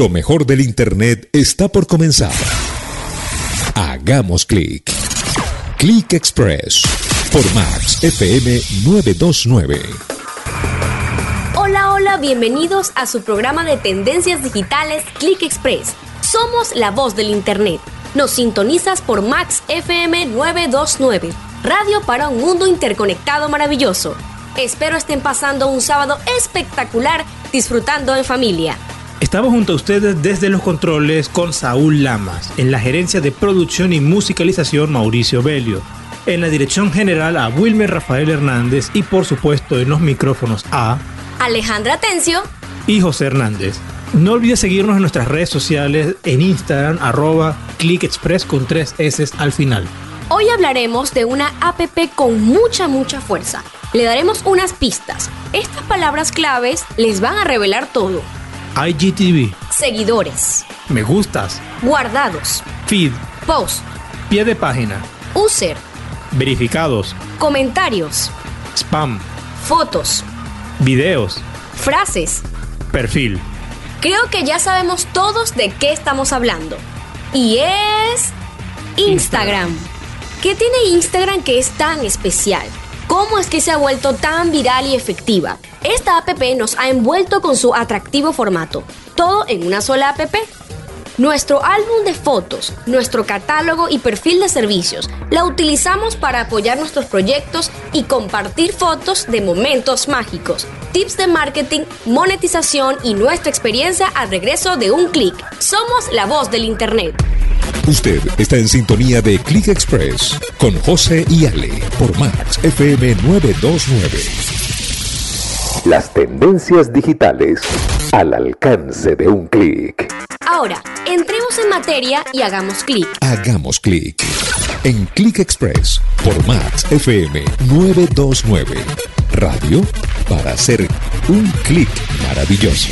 Lo mejor del Internet está por comenzar. Hagamos clic. Click Express por Max FM 929. Hola, hola, bienvenidos a su programa de tendencias digitales Click Express. Somos la voz del Internet. Nos sintonizas por Max FM 929, radio para un mundo interconectado maravilloso. Espero estén pasando un sábado espectacular disfrutando en familia. Estamos junto a ustedes desde los controles con Saúl Lamas, en la gerencia de producción y musicalización Mauricio Belio, en la dirección general a Wilmer Rafael Hernández y por supuesto en los micrófonos a Alejandra Tencio y José Hernández. No olvides seguirnos en nuestras redes sociales en Instagram arroba clickexpress con tres S al final. Hoy hablaremos de una app con mucha mucha fuerza. Le daremos unas pistas. Estas palabras claves les van a revelar todo. IGTV, Seguidores, me gustas, guardados, feed, post, pie de página, user, verificados, comentarios, spam, fotos, videos, frases. perfil. Creo que ya sabemos todos de qué estamos hablando. Y es Instagram. ¿Qué tiene Instagram que es tan especial? ¿Cómo es que se ha vuelto tan viral y efectiva? Esta app nos ha envuelto con su atractivo formato, todo en una sola app. Nuestro álbum de fotos, nuestro catálogo y perfil de servicios la utilizamos para apoyar nuestros proyectos y compartir fotos de momentos mágicos, tips de marketing, monetización y nuestra experiencia al regreso de un clic. Somos la voz del Internet. Usted está en sintonía de Click Express con José y Ale por Max FM 929. Las tendencias digitales al alcance de un clic. Ahora, entremos en materia y hagamos clic. Hagamos clic en Click Express por Max FM 929. Radio para hacer un clic maravilloso.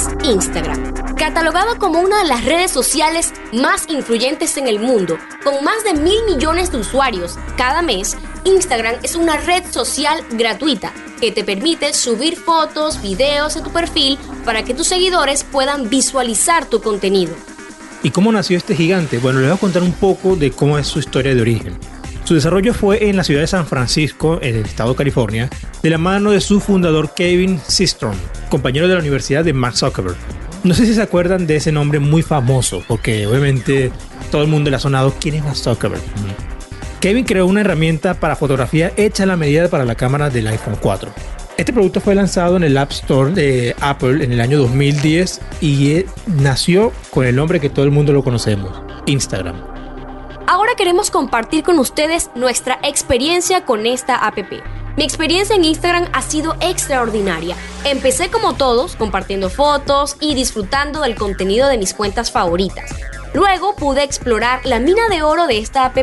¿Qué es Instagram? Catalogado como una de las redes sociales más influyentes en el mundo, con más de mil millones de usuarios cada mes, Instagram es una red social gratuita que te permite subir fotos, videos a tu perfil para que tus seguidores puedan visualizar tu contenido. ¿Y cómo nació este gigante? Bueno, les voy a contar un poco de cómo es su historia de origen. Su desarrollo fue en la ciudad de San Francisco, en el estado de California, de la mano de su fundador Kevin Systrom, compañero de la Universidad de Mark Zuckerberg. No sé si se acuerdan de ese nombre muy famoso, porque obviamente todo el mundo le ha sonado quién es Mark Zuckerberg. Kevin creó una herramienta para fotografía hecha a la medida para la cámara del iPhone 4. Este producto fue lanzado en el App Store de Apple en el año 2010 y eh, nació con el nombre que todo el mundo lo conocemos, Instagram. Ahora queremos compartir con ustedes nuestra experiencia con esta app. Mi experiencia en Instagram ha sido extraordinaria. Empecé como todos, compartiendo fotos y disfrutando del contenido de mis cuentas favoritas. Luego pude explorar la mina de oro de esta app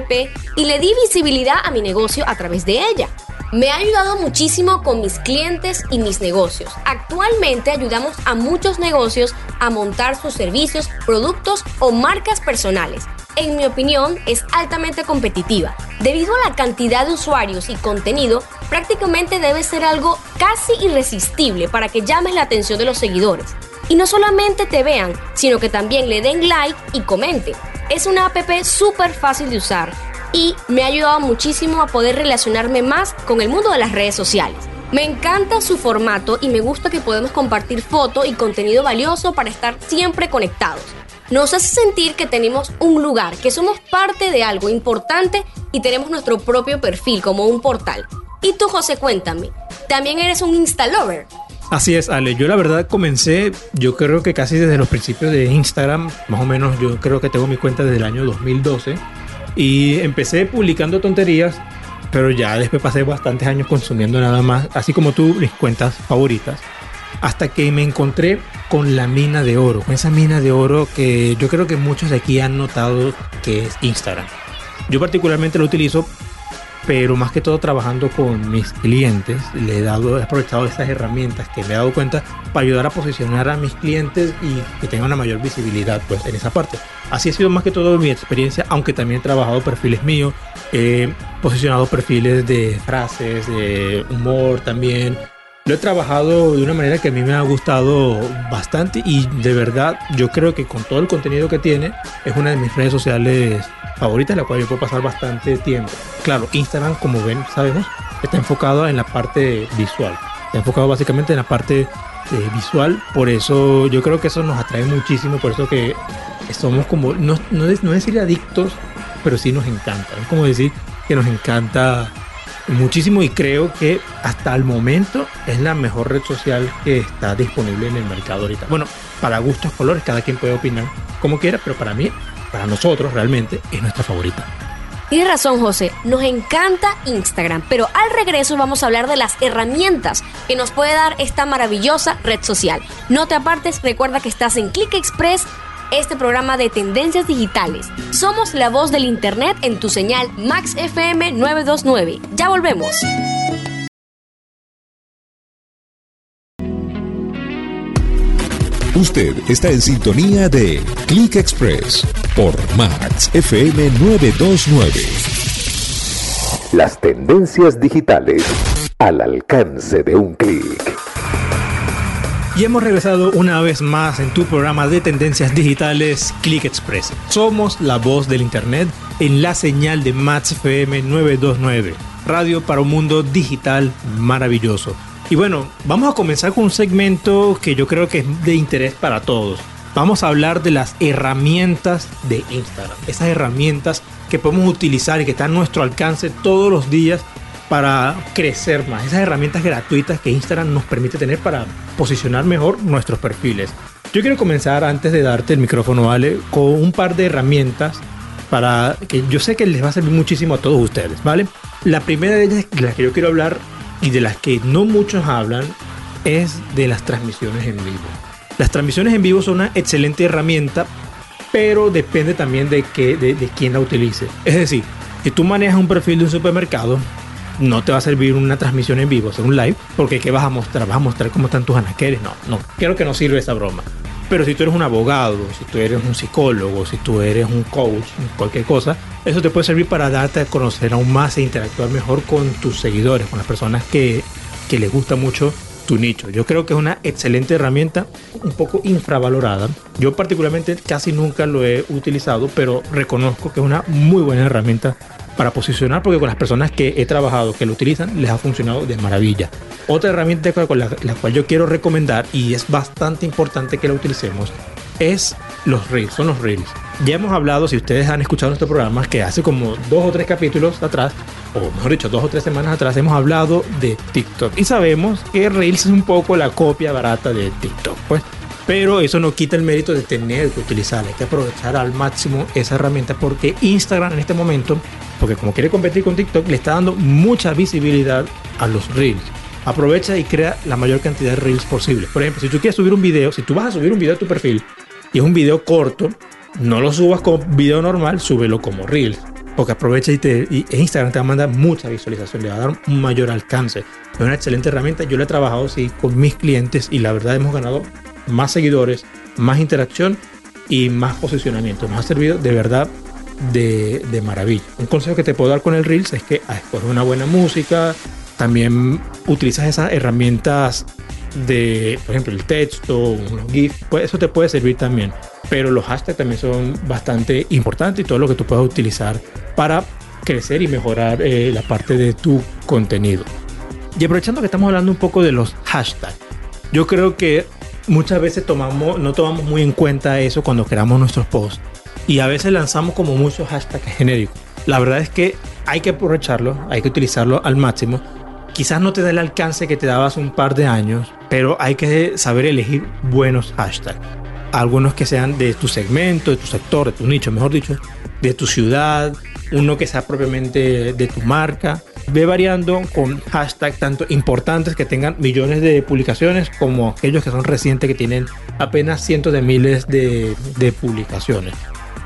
y le di visibilidad a mi negocio a través de ella. Me ha ayudado muchísimo con mis clientes y mis negocios. Actualmente ayudamos a muchos negocios a montar sus servicios, productos o marcas personales. En mi opinión, es altamente competitiva. Debido a la cantidad de usuarios y contenido, prácticamente debe ser algo casi irresistible para que llames la atención de los seguidores. Y no solamente te vean, sino que también le den like y comenten. Es una app súper fácil de usar y me ha ayudado muchísimo a poder relacionarme más con el mundo de las redes sociales. Me encanta su formato y me gusta que podemos compartir fotos y contenido valioso para estar siempre conectados. Nos hace sentir que tenemos un lugar, que somos parte de algo importante y tenemos nuestro propio perfil como un portal. Y tú, José, cuéntame, ¿también eres un Instalover? Así es, Ale. Yo la verdad comencé, yo creo que casi desde los principios de Instagram, más o menos yo creo que tengo mi cuenta desde el año 2012. Y empecé publicando tonterías, pero ya después pasé bastantes años consumiendo nada más, así como tú, mis cuentas favoritas. Hasta que me encontré con la mina de oro, con esa mina de oro que yo creo que muchos de aquí han notado que es Instagram. Yo particularmente lo utilizo pero más que todo trabajando con mis clientes, le he dado, he aprovechado estas herramientas que me he dado cuenta para ayudar a posicionar a mis clientes y que tengan una mayor visibilidad pues en esa parte. Así ha sido más que todo mi experiencia, aunque también he trabajado perfiles míos, he posicionado perfiles de frases, de humor también, lo he trabajado de una manera que a mí me ha gustado bastante y de verdad yo creo que con todo el contenido que tiene es una de mis redes sociales favoritas en la cual yo puedo pasar bastante tiempo. Claro, Instagram, como ven, sabemos, está enfocado en la parte visual. Está enfocado básicamente en la parte eh, visual, por eso yo creo que eso nos atrae muchísimo, por eso que somos como, no, no, no decir adictos, pero sí nos encanta. Es como decir que nos encanta muchísimo y creo que hasta el momento es la mejor red social que está disponible en el mercado ahorita. Bueno, para gustos, colores, cada quien puede opinar como quiera, pero para mí, para nosotros realmente es nuestra favorita. Tienes razón, José. Nos encanta Instagram, pero al regreso vamos a hablar de las herramientas que nos puede dar esta maravillosa red social. No te apartes, recuerda que estás en Click Express este programa de tendencias digitales. Somos la voz del Internet en tu señal Max FM 929. Ya volvemos. Usted está en sintonía de Click Express por Max FM 929. Las tendencias digitales al alcance de un clic. Y hemos regresado una vez más en tu programa de tendencias digitales Click Express. Somos la voz del Internet en la señal de Max FM 929, radio para un mundo digital maravilloso. Y bueno, vamos a comenzar con un segmento que yo creo que es de interés para todos. Vamos a hablar de las herramientas de Instagram. Esas herramientas que podemos utilizar y que están a nuestro alcance todos los días para crecer más, esas herramientas gratuitas que Instagram nos permite tener para posicionar mejor nuestros perfiles. Yo quiero comenzar antes de darte el micrófono, ¿vale? Con un par de herramientas para que yo sé que les va a servir muchísimo a todos ustedes, ¿vale? La primera de ellas, de las que yo quiero hablar y de las que no muchos hablan, es de las transmisiones en vivo. Las transmisiones en vivo son una excelente herramienta, pero depende también de, que, de, quién la utilice. Es decir, si tú manejas un perfil de un supermercado, no te va a servir una transmisión en vivo, hacer un live, porque ¿qué vas a mostrar? ¿Vas a mostrar cómo están tus anaqueles? No, no, creo que no sirve esa broma. Pero si tú eres un abogado, si tú eres un psicólogo, si tú eres un coach, cualquier cosa, eso te puede servir para darte a conocer aún más e interactuar mejor con tus seguidores, con las personas que, que les gusta mucho tu nicho. Yo creo que es una excelente herramienta, un poco infravalorada. Yo particularmente casi nunca lo he utilizado, pero reconozco que es una muy buena herramienta para posicionar, porque con las personas que he trabajado, que lo utilizan, les ha funcionado de maravilla. Otra herramienta con la, cual yo quiero recomendar, y es bastante importante que la utilicemos, es los Reels, son los Reels. Ya hemos hablado, si ustedes han escuchado nuestro programa, que hace como dos o tres capítulos atrás, o mejor dicho, dos o tres semanas atrás, hemos hablado de TikTok. Y sabemos que Reels es un poco la copia barata de TikTok, pues. Pero eso no quita el mérito de tener que utilizarla. Hay que aprovechar al máximo esa herramienta porque Instagram en este momento, porque como quiere competir con TikTok, le está dando mucha visibilidad a los reels. Aprovecha y crea la mayor cantidad de reels posible. Por ejemplo, si tú quieres subir un video, si tú vas a subir un video a tu perfil y es un video corto, no lo subas como video normal, súbelo como reels. Porque aprovecha y, te, Instagram te va a mandar mucha visualización, le va a dar un mayor alcance. Es una excelente herramienta. Yo la he trabajado así con mis clientes y la verdad hemos ganado más seguidores, más interacción y más posicionamiento. Nos ha servido de verdad de, de, maravilla. Un consejo que te puedo dar con el Reels es que escoge una buena música, también utilizas esas herramientas de, por ejemplo, el texto, unos GIFs, pues eso te puede servir también. Pero los hashtags también son bastante importantes y todo lo que tú puedas utilizar para crecer y mejorar eh, la parte de tu contenido. Y aprovechando que estamos hablando un poco de los hashtags, yo creo que muchas veces tomamos, no tomamos muy en cuenta eso cuando creamos nuestros posts. Y a veces lanzamos como muchos hashtags genéricos. La verdad es que hay que aprovecharlo, hay que utilizarlo al máximo. Quizás no te da el alcance que te dabas un par de años, pero hay que saber elegir buenos hashtags. Algunos que sean de tu segmento, de tu sector, de tu nicho, mejor dicho, de tu ciudad, uno que sea propiamente de tu marca ve variando con hashtags tanto importantes que tengan millones de publicaciones como aquellos que son recientes que tienen apenas cientos de miles de, publicaciones.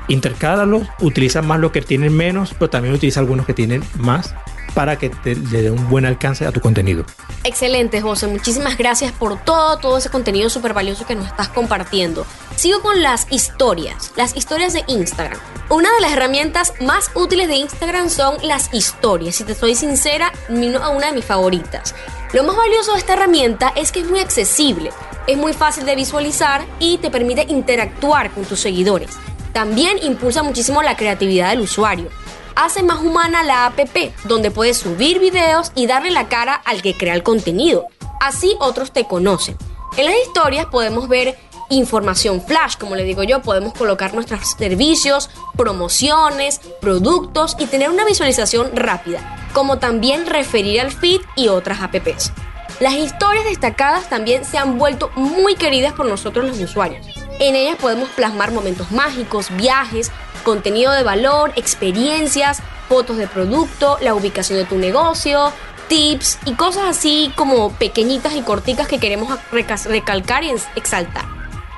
Intercálalos, utiliza más lo que tienen menos, pero también utiliza algunos que tienen más para que te, dé un buen alcance a tu contenido. Excelente, José. Muchísimas gracias por todo, todo ese contenido súper valioso que nos estás compartiendo. Sigo con las historias, las historias de Instagram. Una de las herramientas más útiles de Instagram son las historias. Si te soy sincera, una de mis favoritas. Lo más valioso de esta herramienta es que es muy accesible, es muy fácil de visualizar y te permite interactuar con tus seguidores. También impulsa muchísimo la creatividad del usuario. Hace más humana la app, donde puedes subir videos y darle la cara al que crea el contenido. Así otros te conocen. En las historias podemos ver información flash, como le digo yo, podemos colocar nuestros servicios, promociones, productos y tener una visualización rápida, como también referir al feed y otras apps. Las historias destacadas también se han vuelto muy queridas por nosotros los usuarios. En ellas podemos plasmar momentos mágicos, viajes, contenido de valor, experiencias, fotos de producto, la ubicación de tu negocio, tips y cosas así como pequeñitas y corticas que queremos recalcar y exaltar.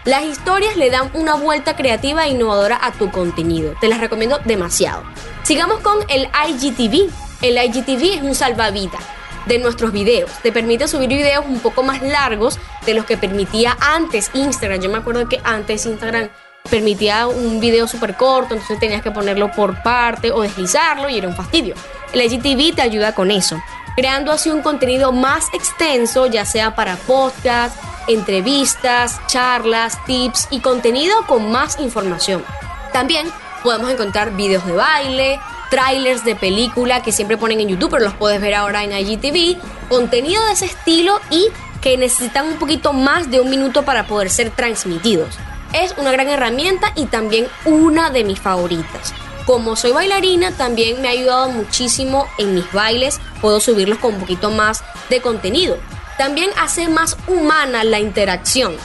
Las historias le dan una vuelta creativa e innovadora a tu contenido. Te las recomiendo demasiado. Sigamos con el IGTV. El IGTV es un salvavidas de nuestros videos. Te permite subir videos un poco más largos de los que permitía antes Instagram. Yo me acuerdo que antes Instagram permitía un video súper corto, entonces tenías que ponerlo por parte o deslizarlo y era un fastidio. El IGTV te ayuda con eso, creando así un contenido más extenso, ya sea para podcast, entrevistas, charlas, tips y contenido con más información. También podemos encontrar videos de baile, trailers de película que siempre ponen en YouTube, pero los puedes ver ahora en IGTV, contenido de ese estilo y que necesitan un poquito más de un minuto para poder ser transmitidos. Es una gran herramienta y también una de mis favoritas. Como soy bailarina, también me ha ayudado muchísimo en mis bailes. Puedo subirlos con un poquito más de contenido. También hace más humana la interacción,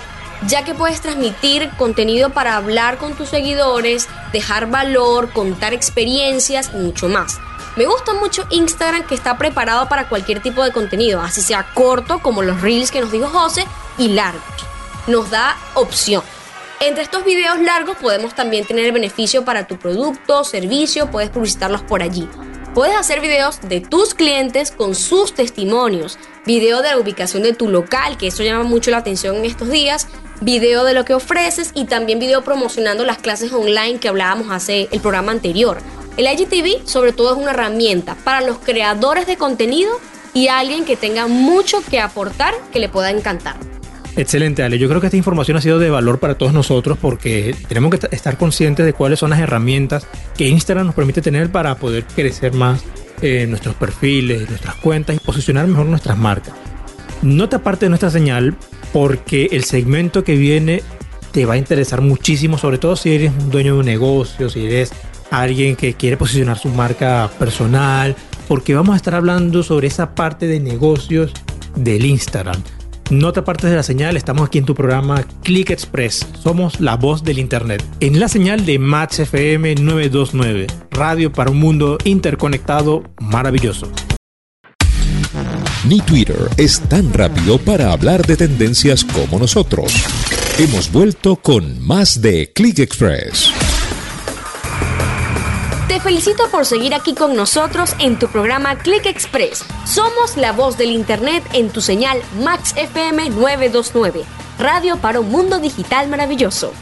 ya que puedes transmitir contenido para hablar con tus seguidores, dejar valor, contar experiencias y mucho más. Me gusta mucho Instagram que está preparado para cualquier tipo de contenido, así sea corto como los reels que nos dijo José y largos. Nos da opción. Entre estos videos largos podemos también tener beneficio para tu producto, servicio, puedes publicitarlos por allí. Puedes hacer videos de tus clientes con sus testimonios, video de la ubicación de tu local, que eso llama mucho la atención en estos días, video de lo que ofreces y también video promocionando las clases online que hablábamos hace el programa anterior. El IGTV sobre todo es una herramienta para los creadores de contenido y alguien que tenga mucho que aportar que le pueda encantar. Excelente, Ale. Yo creo que esta información ha sido de valor para todos nosotros porque tenemos que estar conscientes de cuáles son las herramientas que Instagram nos permite tener para poder crecer más eh, nuestros perfiles, nuestras cuentas y posicionar mejor nuestras marcas. No te aparte de nuestra señal porque el segmento que viene te va a interesar muchísimo, sobre todo si eres un dueño de un negocio, si eres alguien que quiere posicionar su marca personal, porque vamos a estar hablando sobre esa parte de negocios del Instagram. No te apartes de la señal, estamos aquí en tu programa Click Express. Somos la voz del Internet. En la señal de Match FM 929, radio para un mundo interconectado maravilloso. Ni Twitter es tan rápido para hablar de tendencias como nosotros. Hemos vuelto con más de Click Express. Te felicito por seguir aquí con nosotros en tu programa Click Express. Somos la voz del Internet en tu señal Max FM 929, radio para un mundo digital maravilloso.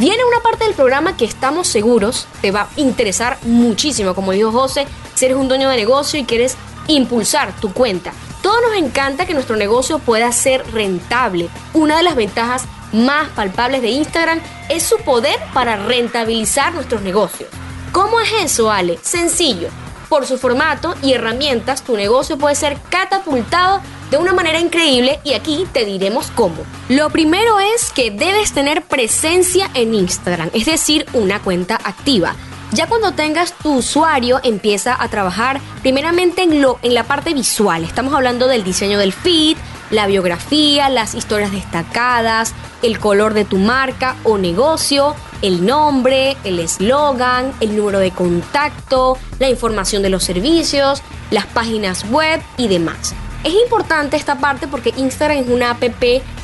Viene una parte del programa que estamos seguros te va a interesar muchísimo, como dijo José, si eres un dueño de negocio y quieres impulsar tu cuenta. Todo nos encanta que nuestro negocio pueda ser rentable. Una de las ventajas más palpables de Instagram es su poder para rentabilizar nuestros negocios. ¿Cómo es eso, Ale? Sencillo. Por su formato y herramientas, tu negocio puede ser catapultado de una manera increíble y aquí te diremos cómo. Lo primero es que debes tener presencia en Instagram, es decir, una cuenta activa. Ya cuando tengas tu usuario empieza a trabajar primeramente en, lo, en la parte visual. Estamos hablando del diseño del feed, la biografía, las historias destacadas, el color de tu marca o negocio, el nombre, el eslogan, el número de contacto, la información de los servicios, las páginas web y demás. Es importante esta parte porque Instagram es una app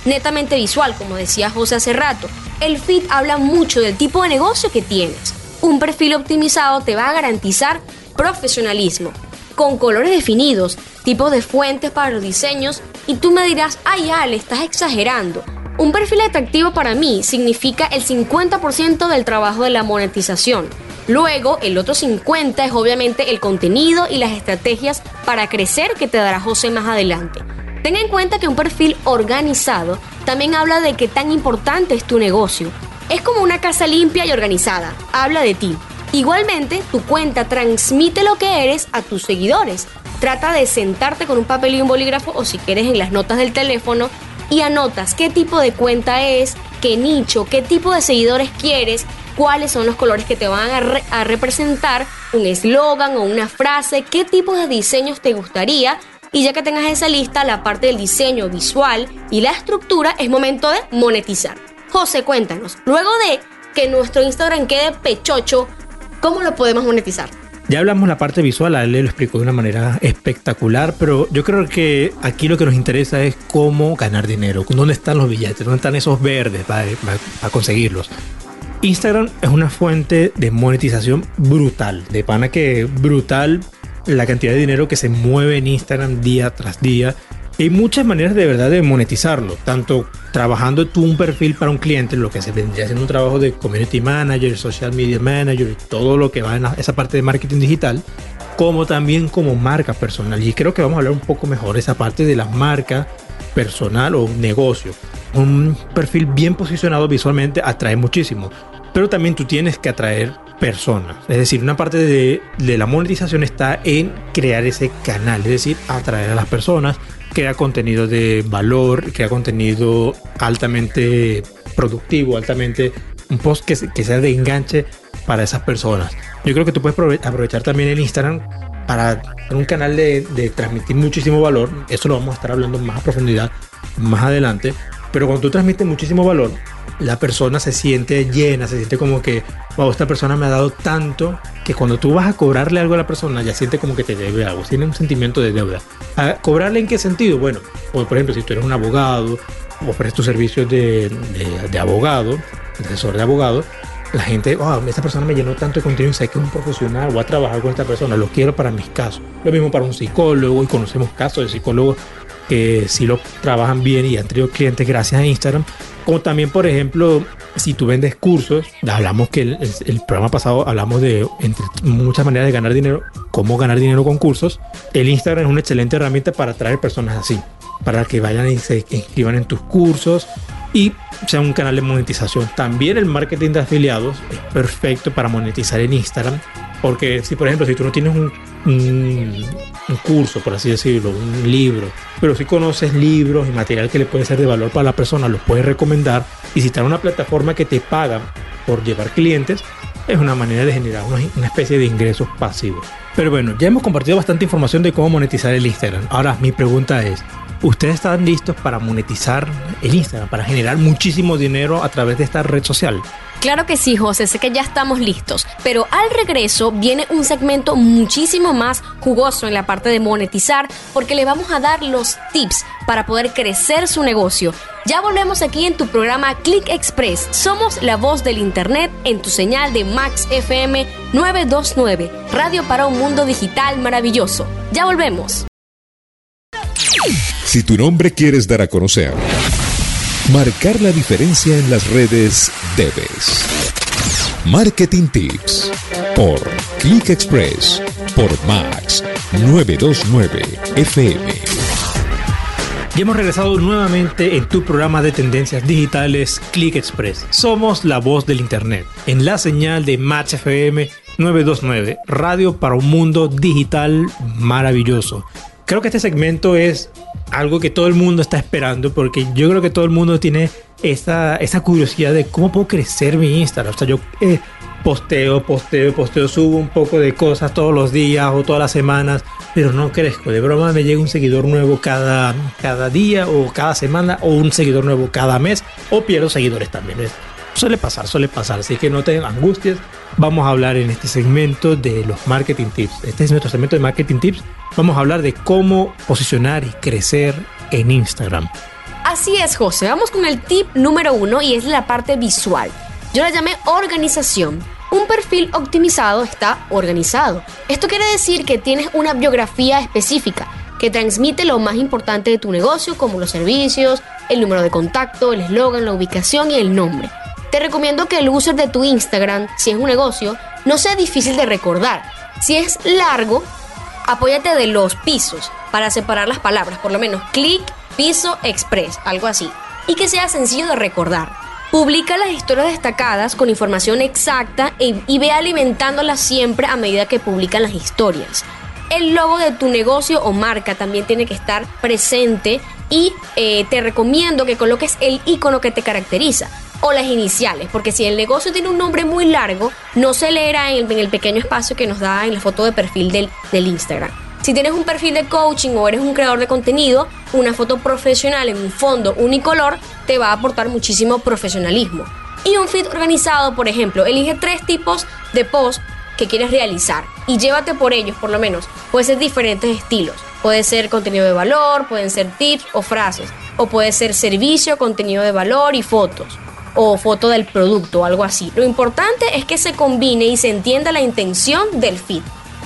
netamente visual, como decía José hace rato. El feed habla mucho del tipo de negocio que tienes. Un perfil optimizado te va a garantizar profesionalismo, con colores definidos, tipos de fuentes para los diseños, y tú me dirás, ay Ale, estás exagerando. Un perfil atractivo para mí significa el 50% del trabajo de la monetización. Luego, el otro 50% es obviamente el contenido y las estrategias para crecer que te dará José más adelante. Ten en cuenta que un perfil organizado también habla de qué tan importante es tu negocio. Es como una casa limpia y organizada, habla de ti. Igualmente, tu cuenta transmite lo que eres a tus seguidores. Trata de sentarte con un papel y un bolígrafo o si quieres en las notas del teléfono y anotas qué tipo de cuenta es, qué nicho, qué tipo de seguidores quieres, cuáles son los colores que te van a, representar, un eslogan o una frase, qué tipo de diseños te gustaría. Y ya que tengas esa lista, la parte del diseño visual y la estructura es momento de monetizar. José, cuéntanos, luego de que nuestro Instagram quede pechocho, ¿cómo lo podemos monetizar? Ya hablamos la parte visual, a él lo explicó de una manera espectacular, pero yo creo que aquí lo que nos interesa es cómo ganar dinero, dónde están los billetes, dónde están esos verdes para, para conseguirlos. Instagram es una fuente de monetización brutal, de pana que brutal la cantidad de dinero que se mueve en Instagram día tras día. Hay muchas maneras de verdad de monetizarlo, tanto trabajando tú un perfil para un cliente, lo que se vendría siendo un trabajo de community manager, social media manager, todo lo que va en esa parte de marketing digital, como también como marca personal. Y creo que vamos a hablar un poco mejor esa parte de la marca personal o negocio. Un perfil bien posicionado visualmente atrae muchísimo pero también tú tienes que atraer personas. Es decir, una parte de, la monetización está en crear ese canal, es decir, atraer a las personas, crear contenido de valor, crear contenido altamente productivo, altamente un post que, que sea de enganche para esas personas. Yo creo que tú puedes aprovechar también el Instagram para un canal de, de, transmitir muchísimo valor. Eso lo vamos a estar hablando más a profundidad más adelante. Pero cuando tú transmites muchísimo valor, la persona se siente llena, se siente como que, wow, esta persona me ha dado tanto que cuando tú vas a cobrarle algo a la persona ya siente como que te debe algo, tiene un sentimiento de deuda. ¿A ¿Cobrarle en qué sentido? Bueno, por ejemplo, si tú eres un abogado, ofreces tus servicios de, de, abogado, de asesor de abogado, la gente, wow, esta persona me llenó tanto de contenido, sé que es un profesional, voy a trabajar con esta persona, lo quiero para mis casos. Lo mismo para un psicólogo, y conocemos casos de psicólogos que sí lo trabajan bien y han tenido clientes gracias a Instagram. Como también, por ejemplo, si tú vendes cursos, hablamos que el, programa pasado hablamos de entre muchas maneras de ganar dinero, cómo ganar dinero con cursos. El Instagram es una excelente herramienta para atraer personas así, para que vayan y se inscriban en tus cursos y sea un canal de monetización. También el marketing de afiliados es perfecto para monetizar en Instagram, porque si por ejemplo, si tú no tienes un, un, curso, por así decirlo, un libro, pero si conoces libros y material que le puede ser de valor para la persona, los puedes recomendar y si está en una plataforma que te paga por llevar clientes, es una manera de generar una, una, especie de ingresos pasivos. Pero bueno, ya hemos compartido bastante información de cómo monetizar el Instagram. Ahora mi pregunta es, ¿ustedes están listos para monetizar el Instagram, para generar muchísimo dinero a través de esta red social? Claro que sí, José, sé que ya estamos listos, pero al regreso viene un segmento muchísimo más jugoso en la parte de monetizar porque le vamos a dar los tips para poder crecer su negocio. Ya volvemos aquí en tu programa Click Express. Somos la voz del Internet en tu señal de Max FM 929, radio para un mundo digital maravilloso. Ya volvemos. Si tu nombre quieres dar a conocer, Marcar la diferencia en las redes debes. Marketing Tips por Click Express por Max 929 FM. Y hemos regresado nuevamente en tu programa de tendencias digitales Click Express. Somos la voz del Internet en la señal de Max FM 929, radio para un mundo digital maravilloso. Creo que este segmento es algo que todo el mundo está esperando porque yo creo que todo el mundo tiene esa, esa curiosidad de cómo puedo crecer mi Instagram. O sea, yo eh, posteo, posteo, posteo, subo un poco de cosas todos los días o todas las semanas, pero no crezco. De broma me llega un seguidor nuevo cada, cada día o cada semana o un seguidor nuevo cada mes o pierdo seguidores también. Suele pasar, suele pasar. Así que no tengan angustias. Vamos a hablar en este segmento de los marketing tips. Este es nuestro segmento de marketing tips vamos a hablar de cómo posicionar y crecer en Instagram. Así es, José. Vamos con el tip número uno y es la parte visual. Yo la llamé organización. Un perfil optimizado está organizado. Esto quiere decir que tienes una biografía específica que transmite lo más importante de tu negocio, como los servicios, el número de contacto, el eslogan, la ubicación y el nombre. Te recomiendo que el user de tu Instagram, si es un negocio, no sea difícil de recordar. Si es largo, apóyate de los pisos. para separar las palabras, por lo menos clic, piso, express, algo así. Y que sea sencillo de recordar. Publica las historias destacadas con información exacta y, ve alimentándolas siempre a medida que publican las historias el logo de tu negocio o marca también tiene que estar presente y eh, te recomiendo que coloques el icono que te caracteriza o las iniciales, porque si el negocio tiene un nombre muy largo, no se leerá en el, pequeño espacio que nos da en la foto de perfil del, del Instagram. Si tienes un perfil de coaching o eres un creador de contenido, una foto profesional en un fondo unicolor te va a aportar muchísimo profesionalismo. Y un feed organizado, por ejemplo, elige tres tipos de post que quieres realizar y llévate por ellos, por lo menos. Puede ser diferentes estilos. Puede ser contenido de valor, pueden ser tips o frases. O puede ser servicio, contenido de valor y fotos. O foto del producto o algo así. Lo importante es que se combine y se entienda la intención del feed.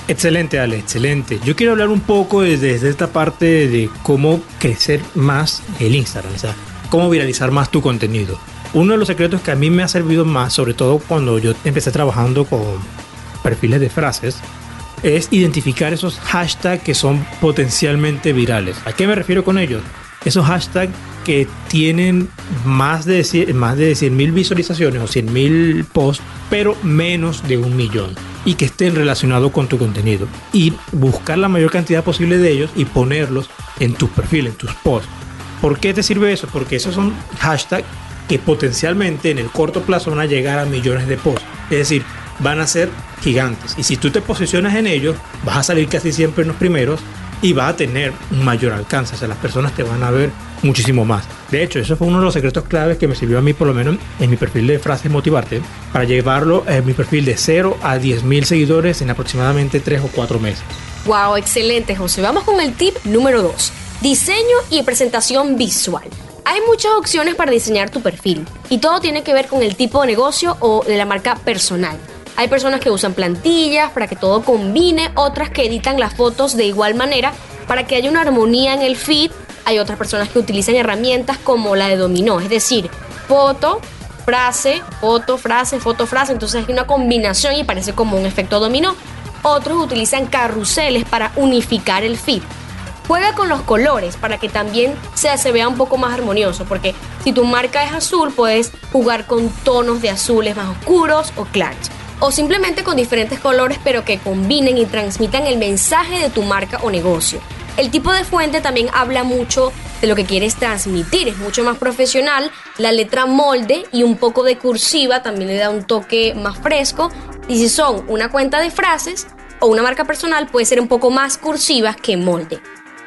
Excelente, Ale, excelente. Yo quiero hablar un poco desde, esta parte de cómo crecer más el Instagram, o sea, cómo viralizar más tu contenido. Uno de los secretos que a mí me ha servido más, sobre todo cuando yo empecé trabajando con perfiles de frases es identificar esos hashtags que son potencialmente virales. ¿A qué me refiero con ellos? Esos hashtags que tienen más de 100 más de 100 mil visualizaciones o 100 mil posts, pero menos de un millón y que estén relacionados con tu contenido. Y buscar la mayor cantidad posible de ellos y ponerlos en tus perfiles, en tus posts. ¿Por qué te sirve eso? Porque esos son hashtags que potencialmente en el corto plazo van a llegar a millones de posts. Es decir, van a ser gigantes. Y si tú te posicionas en ellos, vas a salir casi siempre en los primeros y vas a tener un mayor alcance. O sea, las personas te van a ver muchísimo más. De hecho, eso fue uno de los secretos claves que me sirvió a mí, por lo menos en mi perfil de frases motivarte, para llevarlo en mi perfil de 0 a 10 mil seguidores en aproximadamente 3 o 4 meses. Wow, excelente, José. Vamos con el tip número 2. Diseño y presentación visual. Hay muchas opciones para diseñar tu perfil y todo tiene que ver con el tipo de negocio o de la marca personal. Hay personas que usan plantillas para que todo combine, otras que editan las fotos de igual manera para que haya una armonía en el feed. Hay otras personas que utilizan herramientas como la de dominó, es decir, foto, frase, foto, frase, foto, frase. Entonces hay una combinación y parece como un efecto dominó. Otros utilizan carruseles para unificar el feed. Juega con los colores para que también se, se vea un poco más armonioso, porque si tu marca es azul, puedes jugar con tonos de azules más oscuros o claros o simplemente con diferentes colores pero que combinen y transmitan el mensaje de tu marca o negocio. El tipo de fuente también habla mucho de lo que quieres transmitir, es mucho más profesional, la letra molde y un poco de cursiva también le da un toque más fresco y si son una cuenta de frases o una marca personal puede ser un poco más cursiva que molde.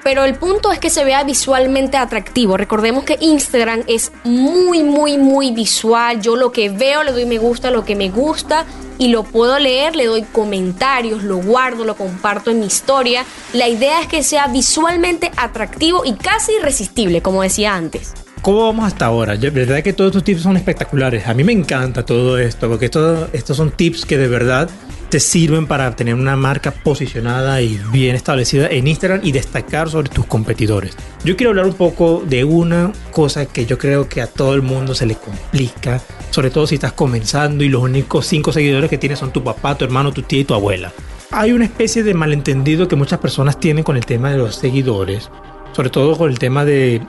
Pero el punto es que se vea visualmente atractivo. Recordemos que Instagram es muy, muy, muy visual. Yo lo que veo le doy me gusta, lo que me gusta y lo puedo leer, le doy comentarios, lo guardo, lo comparto en mi historia. La idea es que sea visualmente atractivo y casi irresistible, como decía antes. ¿Cómo vamos hasta ahora? De verdad que todos estos tips son espectaculares. A mí me encanta todo esto, porque estos son tips que de verdad te sirven para tener una marca posicionada y bien establecida en Instagram y destacar sobre tus competidores. Yo quiero hablar un poco de una cosa que yo creo que a todo el mundo se le complica, sobre todo si estás comenzando y los únicos cinco seguidores que tienes son tu papá, tu hermano, tu tía y tu abuela. Hay una especie de malentendido que muchas personas tienen con el tema de los seguidores, sobre todo con el tema de,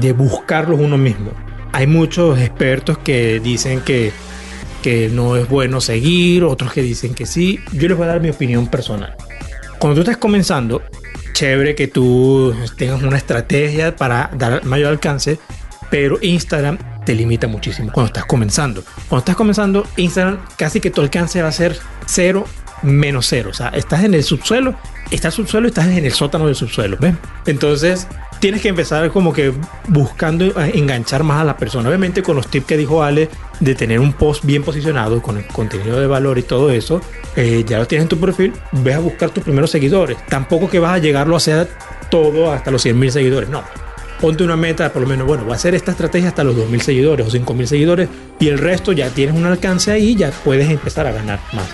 de buscarlos uno mismo. Hay muchos expertos que dicen que que no es bueno seguir, otros que dicen que sí. Yo les voy a dar mi opinión personal. Cuando tú estás comenzando, chévere que tú tengas una estrategia para dar mayor alcance, pero Instagram te limita muchísimo cuando estás comenzando. Cuando estás comenzando, Instagram casi que tu alcance va a ser cero menos cero. O sea, estás en el subsuelo, estás subsuelo estás en el sótano del subsuelo. ¿ves? Entonces, tienes que empezar como que buscando enganchar más a la persona. Obviamente con los tips que dijo Ale de tener un post bien posicionado con el contenido de valor y todo eso, eh, ya lo tienes en tu perfil, ve a buscar tus primeros seguidores. Tampoco que vas a llegarlo a hacer todo hasta los 100 mil seguidores, no. Ponte una meta, por lo menos, bueno, voy a hacer esta estrategia hasta los 2.000 seguidores o 5.000 seguidores y el resto ya tienes un alcance ahí, ya puedes empezar a ganar más.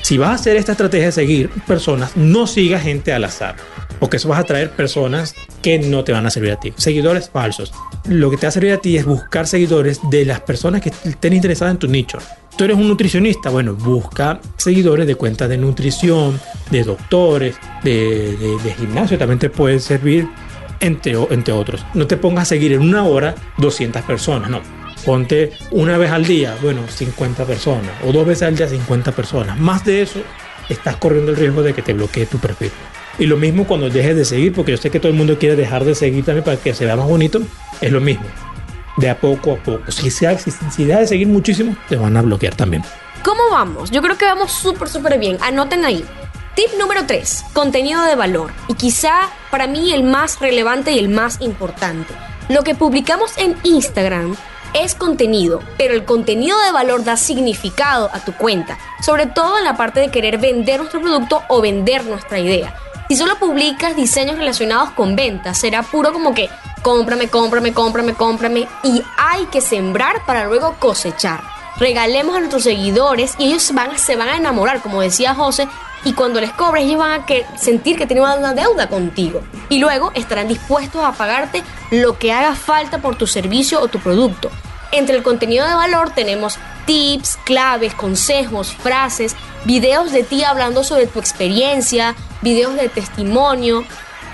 Si vas a hacer esta estrategia de seguir personas, no sigas gente al azar porque eso vas a traer personas que no te van a servir a ti. Seguidores falsos. Lo que te va a servir a ti es buscar seguidores de las personas que estén interesadas en tu nicho. Tú eres un nutricionista, bueno, busca seguidores de cuentas de nutrición, de doctores, de, de- gimnasio, también te puede servir, entre, entre otros. No te pongas a seguir en una hora 200 personas, no. Ponte una vez al día, bueno, 50 personas, o dos veces al día 50 personas. Más de eso, estás corriendo el riesgo de que te bloquee tu perfil. Y lo mismo cuando dejes de seguir, porque yo sé que todo el mundo quiere dejar de seguir también para que se vea más bonito, es lo mismo. De a poco a poco. Si, se, si, si de seguir muchísimo, te van a bloquear también. ¿Cómo vamos? Yo creo que vamos súper, súper bien. Anoten ahí. Tip número 3. Contenido de valor. Y quizá para mí el más relevante y el más importante. Lo que publicamos en Instagram es contenido, pero el contenido de valor da significado a tu cuenta. Sobre todo en la parte de querer vender nuestro producto o vender nuestra idea. Si solo publicas diseños relacionados con ventas, será puro como que cómprame, cómprame, cómprame, cómprame. Y hay que sembrar para luego cosechar regalemos a nuestros seguidores y ellos se van a enamorar, como decía José, y cuando les cobres ellos van a que, sentir que tienen una deuda contigo y luego estarán dispuestos a pagarte lo que haga falta por tu servicio o tu producto. Entre el contenido de valor tenemos tips, claves, consejos, frases, videos de ti hablando sobre tu experiencia, videos de testimonio,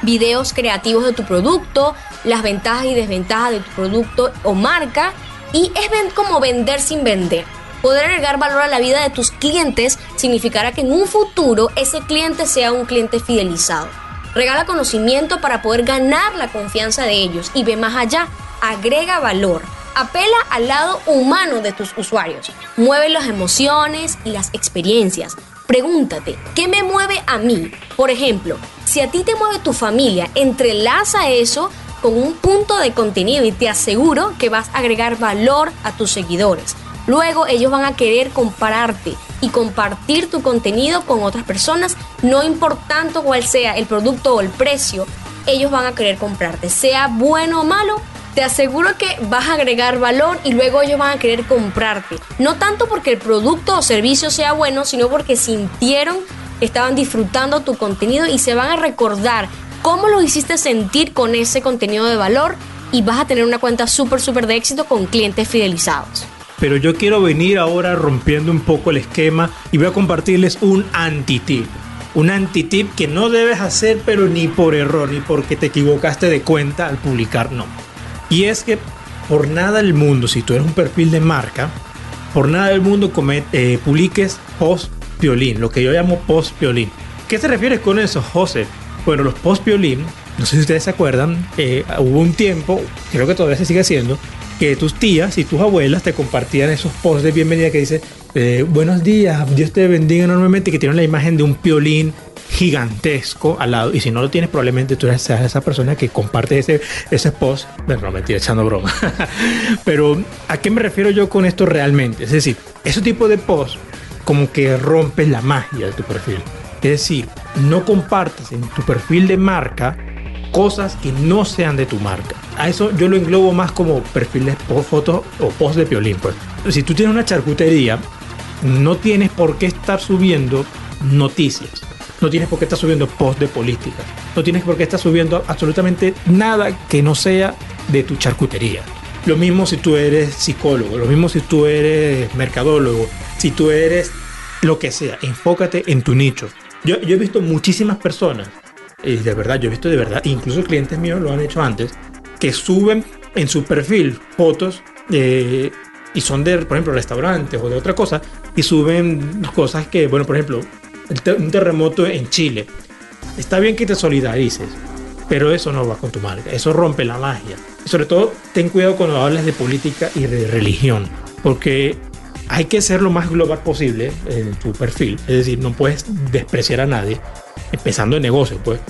videos creativos de tu producto, las ventajas y desventajas de tu producto o marca y es como vender sin vender. Poder agregar valor a la vida de tus clientes significará que en un futuro ese cliente sea un cliente fidelizado. Regala conocimiento para poder ganar la confianza de ellos y ve más allá, agrega valor. Apela al lado humano de tus usuarios. Mueve las emociones y las experiencias. Pregúntate, ¿qué me mueve a mí? Por ejemplo, si a ti te mueve tu familia, entrelaza eso con un punto de contenido y te aseguro que vas a agregar valor a tus seguidores. Luego ellos van a querer compararte y compartir tu contenido con otras personas, no importando cuál sea el producto o el precio, ellos van a querer comprarte, sea bueno o malo. Te aseguro que vas a agregar valor y luego ellos van a querer comprarte. No tanto porque el producto o servicio sea bueno, sino porque sintieron estaban disfrutando tu contenido y se van a recordar cómo lo hiciste sentir con ese contenido de valor y vas a tener una cuenta súper, súper de éxito con clientes fidelizados. Pero yo quiero venir ahora rompiendo un poco el esquema y voy a compartirles un anti-tip. Un anti-tip que no debes hacer, pero ni por error, ni porque te equivocaste de cuenta al publicar, no. Y es que por nada del mundo, si tú eres un perfil de marca, por nada del mundo comet- eh, publiques post-violín, lo que yo llamo post-violín. ¿Qué te refieres con eso, José? Bueno, los post-violín, no sé si ustedes se acuerdan, eh, hubo un tiempo, creo que todavía se sigue haciendo, que tus tías y tus abuelas te compartían esos posts de bienvenida que dice eh, buenos días, Dios te bendiga enormemente, que tienen la imagen de un piolín gigantesco al lado. Y si no lo tienes, probablemente tú seas esa persona que comparte ese, ese post. Bueno, no, echando broma. Pero, ¿a qué me refiero yo con esto realmente? Es decir, ese tipo de post como que rompes la magia de tu perfil. Es decir, no compartas en tu perfil de marca cosas que no sean de tu marca. A eso yo lo englobo más como perfiles post fotos o post de piolín. Pues. Si tú tienes una charcutería, no tienes por qué estar subiendo noticias. No tienes por qué estar subiendo post de política. No tienes por qué estar subiendo absolutamente nada que no sea de tu charcutería. Lo mismo si tú eres psicólogo, lo mismo si tú eres mercadólogo, si tú eres lo que sea, enfócate en tu nicho. Yo, he visto muchísimas personas, y de verdad, yo he visto de verdad, incluso clientes míos lo han hecho antes, que suben en su perfil fotos eh, y son de, por ejemplo, restaurantes o de otra cosa, y suben cosas que, bueno, por ejemplo, un terremoto en Chile. Está bien que te solidarices, pero eso no va con tu marca, eso rompe la magia. Sobre todo, ten cuidado cuando hables de política y de religión, porque hay que ser lo más global posible en tu perfil. Es decir, no puedes despreciar a nadie, empezando el negocio, pues.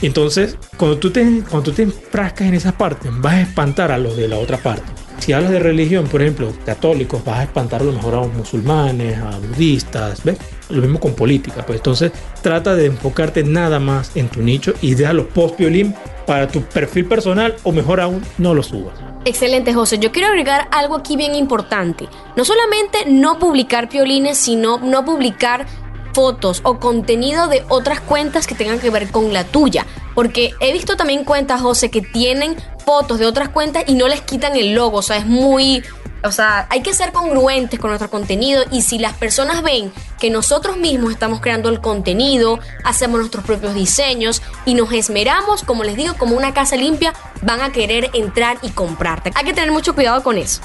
Entonces, cuando tú, te, cuando tú te enfrascas en esa parte, vas a espantar a los de la otra parte. Si hablas de religión, por ejemplo, católicos, vas a espantar a lo mejor a los musulmanes, a budistas, ¿ves? Lo mismo con política, pues entonces trata de enfocarte nada más en tu nicho y deja los post violín para tu perfil personal o mejor aún, no los subas. Excelente, José. Yo quiero agregar algo aquí bien importante. No solamente no publicar piolines, sino no publicar fotos o contenido de otras cuentas que tengan que ver con la tuya. Porque he visto también cuentas, José, que tienen fotos de otras cuentas y no les quitan el logo. O sea, es muy O sea, hay que ser congruentes con nuestro contenido y si las personas ven que nosotros mismos estamos creando el contenido, hacemos nuestros propios diseños y nos esmeramos, como les digo, como una casa limpia, van a querer entrar y comprarte. Hay que tener mucho cuidado con eso.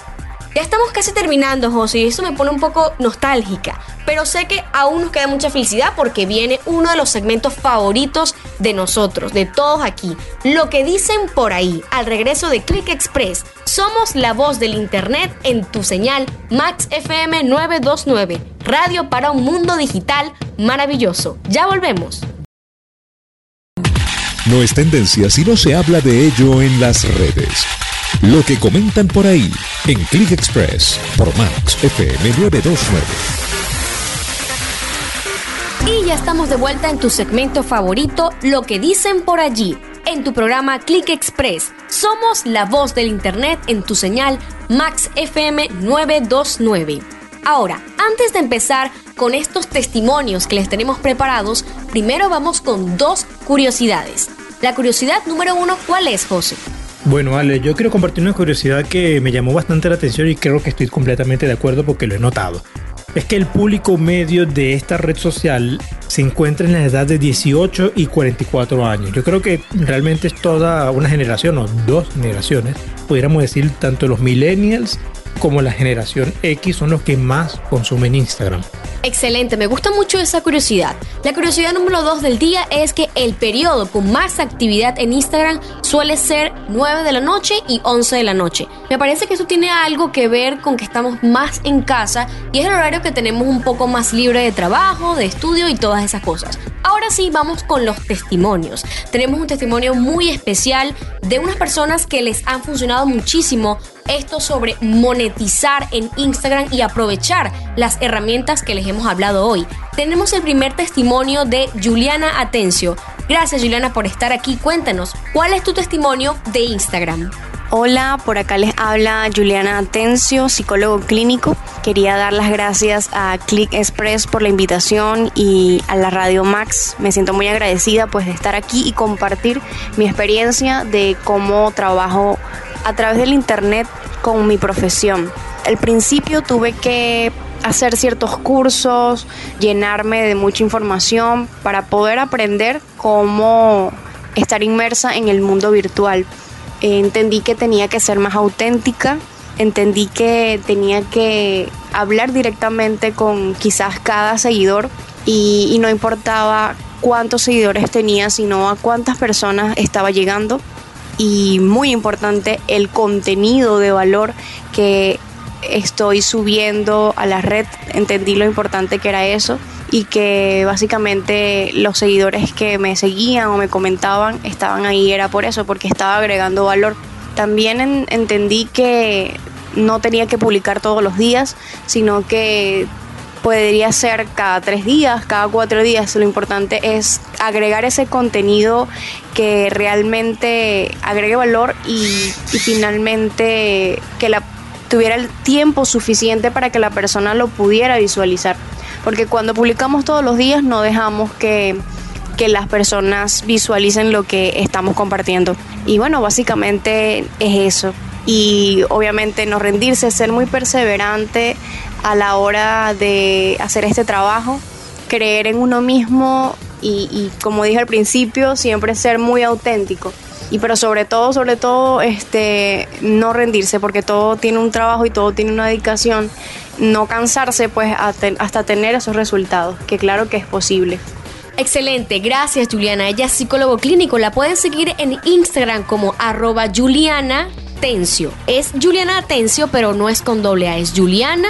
Ya estamos casi terminando, José, y eso me pone un poco nostálgica, pero sé que aún nos queda mucha felicidad porque viene uno de los segmentos favoritos de nosotros, de todos aquí. Lo que dicen por ahí, al regreso de Click Express, somos la voz del Internet en tu señal Max FM 929, radio para un mundo digital maravilloso. Ya volvemos. No es tendencia si no se habla de ello en las redes. Lo que comentan por ahí en Click Express por Max FM 929. Y ya estamos de vuelta en tu segmento favorito, Lo que dicen por allí, en tu programa Click Express. Somos la voz del Internet en tu señal Max FM 929. Ahora, antes de empezar con estos testimonios que les tenemos preparados, primero vamos con dos curiosidades. La curiosidad número uno, ¿cuál es, José? Bueno, Ale, yo quiero compartir una curiosidad que me llamó bastante la atención y creo que estoy completamente de acuerdo porque lo he notado. Es que el público medio de esta red social se encuentra en la edad de 18 y 44 años. Yo creo que realmente es toda una generación o dos generaciones, pudiéramos decir tanto los millennials como la generación X son los que más consumen Instagram. Excelente, me gusta mucho esa curiosidad. La curiosidad número 2 del día es que el periodo con más actividad en Instagram suele ser 9 de la noche y 11 de la noche. Me parece que eso tiene algo que ver con que estamos más en casa y es el horario que tenemos un poco más libre de trabajo, de estudio y todas esas cosas. Ahora sí, vamos con los testimonios. Tenemos un testimonio muy especial de unas personas que les han funcionado muchísimo esto sobre monetizar en Instagram y aprovechar las herramientas que les hemos hablado hoy. Tenemos el primer testimonio de Juliana Atencio. Gracias Juliana por estar aquí. Cuéntanos, ¿cuál es tu testimonio de Instagram? Hola, por acá les habla Juliana Atencio, psicólogo clínico. Quería dar las gracias a Click Express por la invitación y a la Radio Max. Me siento muy agradecida pues de estar aquí y compartir mi experiencia de cómo trabajo a través del internet con mi profesión. Al principio tuve que hacer ciertos cursos, llenarme de mucha información para poder aprender cómo estar inmersa en el mundo virtual. Entendí que tenía que ser más auténtica, entendí que tenía que hablar directamente con quizás cada seguidor y, y no importaba cuántos seguidores tenía, sino a cuántas personas estaba llegando y muy importante el contenido de valor que estoy subiendo a la red. Entendí lo importante que era eso y que básicamente los seguidores que me seguían o me comentaban estaban ahí era por eso, porque estaba agregando valor. También entendí que no tenía que publicar todos los días, sino que podría ser cada tres días, cada cuatro días. Lo importante es agregar ese contenido que realmente agregue valor y, finalmente que la, tuviera el tiempo suficiente para que la persona lo pudiera visualizar. Porque cuando publicamos todos los días no dejamos que, que las personas visualicen lo que estamos compartiendo. Y bueno, básicamente es eso y obviamente no rendirse, ser muy perseverante a la hora de hacer este trabajo, creer en uno mismo y, como dije al principio, siempre ser muy auténtico. Y pero sobre todo, sobre todo, este, no rendirse, porque todo tiene un trabajo y todo tiene una dedicación. No cansarse, pues, hasta tener esos resultados, que claro que es posible. Excelente, gracias Juliana. Ella es psicólogo clínico. La pueden seguir en Instagram como arroba Juliana Tencio. Es Juliana Tencio, pero no es con doble A, es Juliana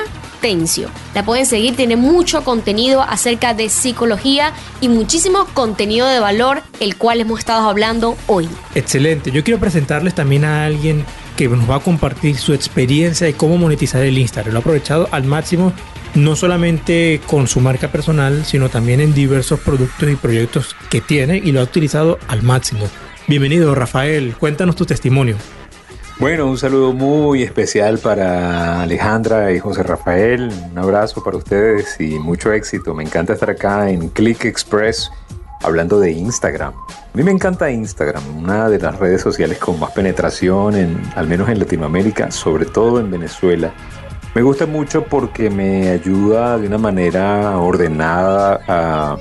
La pueden seguir, tiene mucho contenido acerca de psicología y muchísimo contenido de valor, el cual hemos estado hablando hoy. Excelente, yo quiero presentarles también a alguien que nos va a compartir su experiencia de cómo monetizar el Instagram. Lo ha aprovechado al máximo, no solamente con su marca personal, sino también en diversos productos y proyectos que tiene y lo ha utilizado al máximo. Bienvenido, Rafael. Cuéntanos tu testimonio. Bueno, un saludo muy especial para Alejandra y José Rafael. Un abrazo para ustedes y mucho éxito. Me encanta estar acá en Click Express hablando de Instagram. A mí me encanta Instagram, una de las redes sociales con más penetración, en, al menos en Latinoamérica, sobre todo en Venezuela. Me gusta mucho porque me ayuda de una manera ordenada a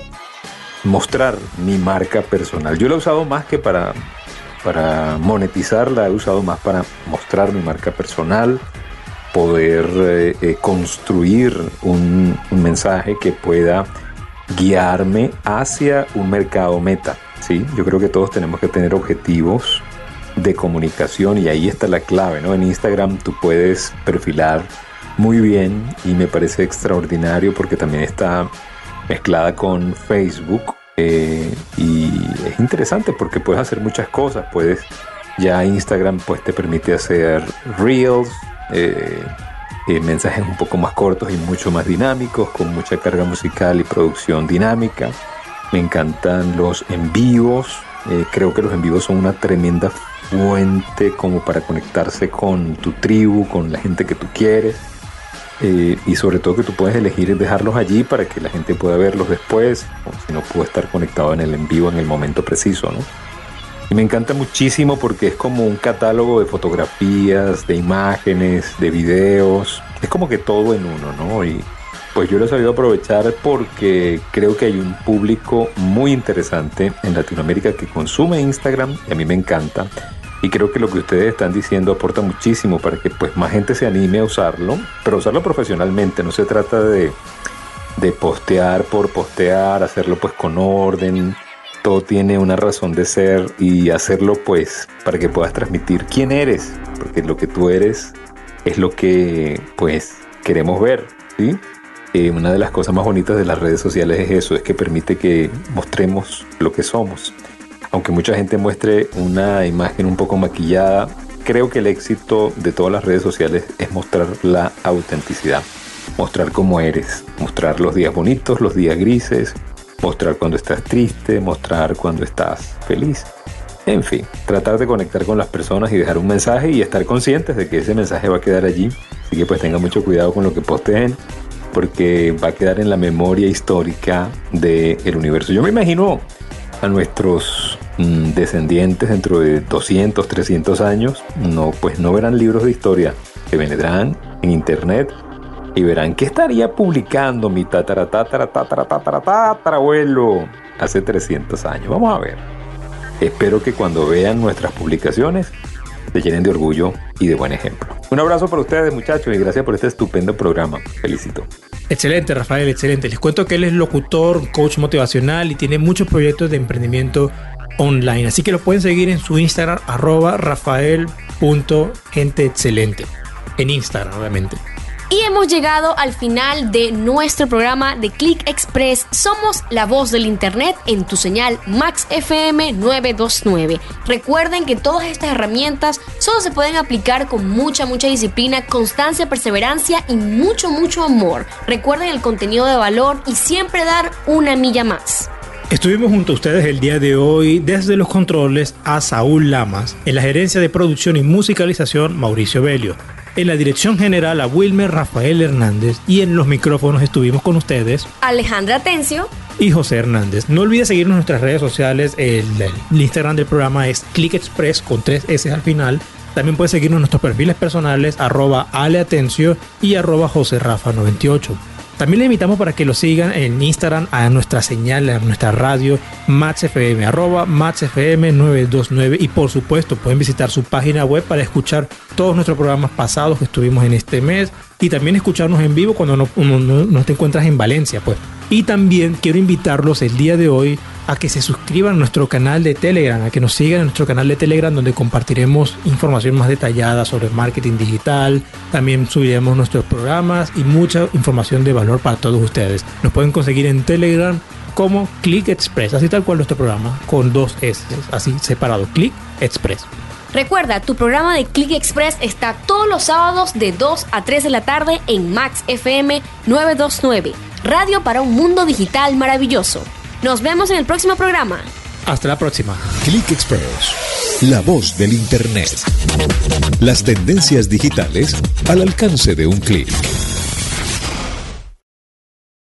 mostrar mi marca personal. Yo la he usado más que para, para monetizar, la he usado más para mostrar mi marca personal, poder eh, eh, construir un, un mensaje que pueda guiarme hacia un mercado meta. ¿sí? Yo creo que todos tenemos que tener objetivos de comunicación y ahí está la clave. ¿no? En Instagram tú puedes perfilar muy bien y me parece extraordinario porque también está mezclada con Facebook eh, y es interesante porque puedes hacer muchas cosas. Puedes ya Instagram pues te permite hacer reels. Eh, eh, mensajes un poco más cortos y mucho más dinámicos, con mucha carga musical y producción dinámica. Me encantan los en vivos. Creo que los en vivos son una tremenda fuente como para conectarse con tu tribu, con la gente que tú quieres. Eh, y sobre todo que tú puedes elegir dejarlos allí para que la gente pueda verlos después, o si no puedo estar conectado en el en vivo en el momento preciso, ¿no? Y me encanta muchísimo porque es como un catálogo de fotografías, de imágenes, de videos. Es como que todo en uno, ¿no? Y pues yo lo he sabido aprovechar porque creo que hay un público muy interesante en Latinoamérica que consume Instagram y a mí me encanta. Y creo que lo que ustedes están diciendo aporta muchísimo para que pues más gente se anime a usarlo, pero usarlo profesionalmente. No se trata de, de postear por postear, hacerlo pues con orden, todo tiene una razón de ser y hacerlo pues para que puedas transmitir quién eres, porque lo que tú eres es lo que pues queremos ver, ¿sí? Eh, una de las cosas más bonitas de las redes sociales es eso, es que permite que mostremos lo que somos. Aunque mucha gente muestre una imagen un poco maquillada, creo que el éxito de todas las redes sociales es mostrar la autenticidad, mostrar cómo eres, mostrar los días bonitos, los días grises, mostrar cuando estás triste, mostrar cuando estás feliz. En fin, tratar de conectar con las personas y dejar un mensaje y estar conscientes de que ese mensaje va a quedar allí. Así que pues tengan mucho cuidado con lo que posteen porque va a quedar en la memoria histórica del universo. Yo me imagino a nuestros descendientes dentro de 200, 300 años, no, pues no verán libros de historia, que vendrán en internet y verán que estaría publicando mi tatara tatara tatara tatara tatara abuelo hace 300 años. Vamos a ver. Espero que cuando vean nuestras publicaciones se llenen de orgullo y de buen ejemplo. Un abrazo para ustedes muchachos y gracias por este estupendo programa. Felicito. Excelente, Rafael, excelente. Les cuento que él es locutor, coach motivacional y tiene muchos proyectos de emprendimiento online. Así que lo pueden seguir en su Instagram, arroba rafael.genteexcelente. En Instagram, obviamente. Y hemos llegado al final de nuestro programa de Click Express. Somos la voz del Internet en tu señal Max FM 929. Recuerden que todas estas herramientas solo se pueden aplicar con mucha, mucha disciplina, constancia, perseverancia y mucho, mucho amor. Recuerden el contenido de valor y siempre dar una milla más. Estuvimos junto a ustedes el día de hoy desde los controles a Saúl Lamas, en la gerencia de producción y musicalización Mauricio Belio en la dirección general a Wilmer Rafael Hernández y en los micrófonos estuvimos con ustedes Alejandra Tencio y José Hernández. No olvides seguirnos en nuestras redes sociales. El, el Instagram del programa es Click Express con tres S al final. También puedes seguirnos en nuestros perfiles personales arroba aleatencio y arroba José Rafa 98. También le invitamos para que lo sigan en Instagram a nuestra señal, a nuestra radio MaxFM, arroba MaxFM929 y por supuesto pueden visitar su página web para escuchar todos nuestros programas pasados que estuvimos en este mes y también escucharnos en vivo cuando no, no, no te encuentras en Valencia, pues. Y también quiero invitarlos el día de hoy a que se suscriban a nuestro canal de Telegram, a que nos sigan en nuestro canal de Telegram donde compartiremos información más detallada sobre marketing digital, también subiremos nuestros programas y mucha información de valor para todos ustedes. Nos pueden conseguir en Telegram como Click Express, así tal cual nuestro programa, con dos S, así separado, Click Express. Recuerda, tu programa de Click Express está todos los sábados de 2 a 3 de la tarde en Max FM 929, radio para un mundo digital maravilloso. Nos vemos en el próximo programa. Hasta la próxima. Click Express, la voz del Internet. Las tendencias digitales al alcance de un clic.